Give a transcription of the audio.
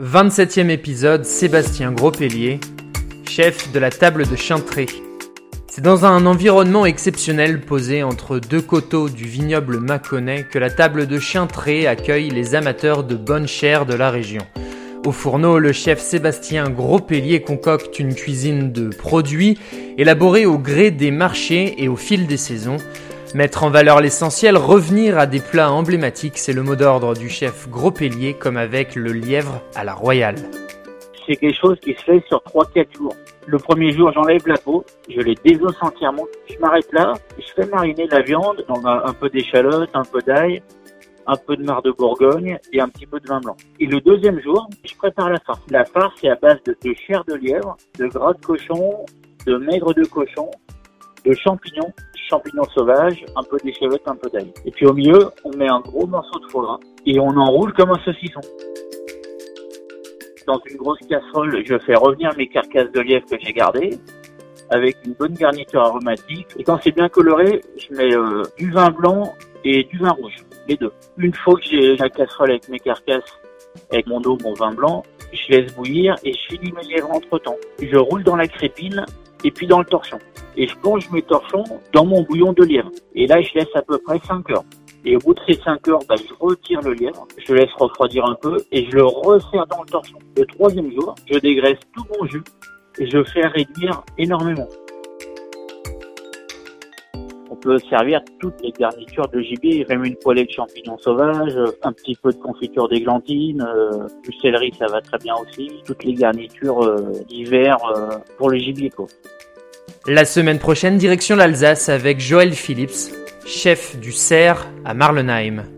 27e épisode, Sébastien Grospellier, chef de la table de Chantré. C'est dans un environnement exceptionnel posé entre deux coteaux du vignoble Mâconnais que la table de Chantré accueille les amateurs de bonne chair de la région. Au fourneau, le chef Sébastien Grospellier concocte une cuisine de produits élaborée au gré des marchés et au fil des saisons. Mettre en valeur l'essentiel, revenir à des plats emblématiques, c'est le mot d'ordre du chef Grospellier comme avec le lièvre à la royale. C'est quelque chose qui se fait sur 3-4 jours. Le premier jour, j'enlève la peau, je les désosse entièrement, je m'arrête là, je fais mariner la viande dans un, peu d'échalote, un peu d'ail, un peu de marc de Bourgogne et un petit peu de vin blanc. Et le deuxième jour, je prépare la farce. La farce, c'est à base de, de chair de lièvre, de gras de cochon, de maigre de cochon, de champignons, champignons sauvages, un peu d'échalote, un peu d'ail. Et puis au milieu, on met un gros morceau de foie gras et on enroule comme un saucisson dans une grosse casserole, je fais revenir mes carcasses de lièvre que j'ai gardées avec une bonne garniture aromatique. Et quand c'est bien coloré, je mets euh, du vin blanc et du vin rouge, les deux. Une fois que j'ai la casserole avec mes carcasses, avec mon dos, mon vin blanc, je laisse bouillir et je finis mes lièvres entre temps. Je roule dans la crépine et puis dans le torchon. Et je plonge mes torchons dans mon bouillon de lièvre. Et là, je laisse à peu près 5 heures. Et au bout de ces 5 heures, bah, je retire le lièvre, je laisse refroidir un peu et je le resserre dans le torchon. Le troisième jour, je dégraisse tout mon jus et je fais réduire énormément. Peut servir toutes les garnitures de gibier, même une poêlée de champignons sauvages, un petit peu de confiture d'églantine, euh, du céleri ça va très bien aussi, toutes les garnitures euh, d'hiver euh, pour le gibier quoi. La semaine prochaine, direction l'Alsace avec Joël Phillips, chef du CERF à Marlenheim.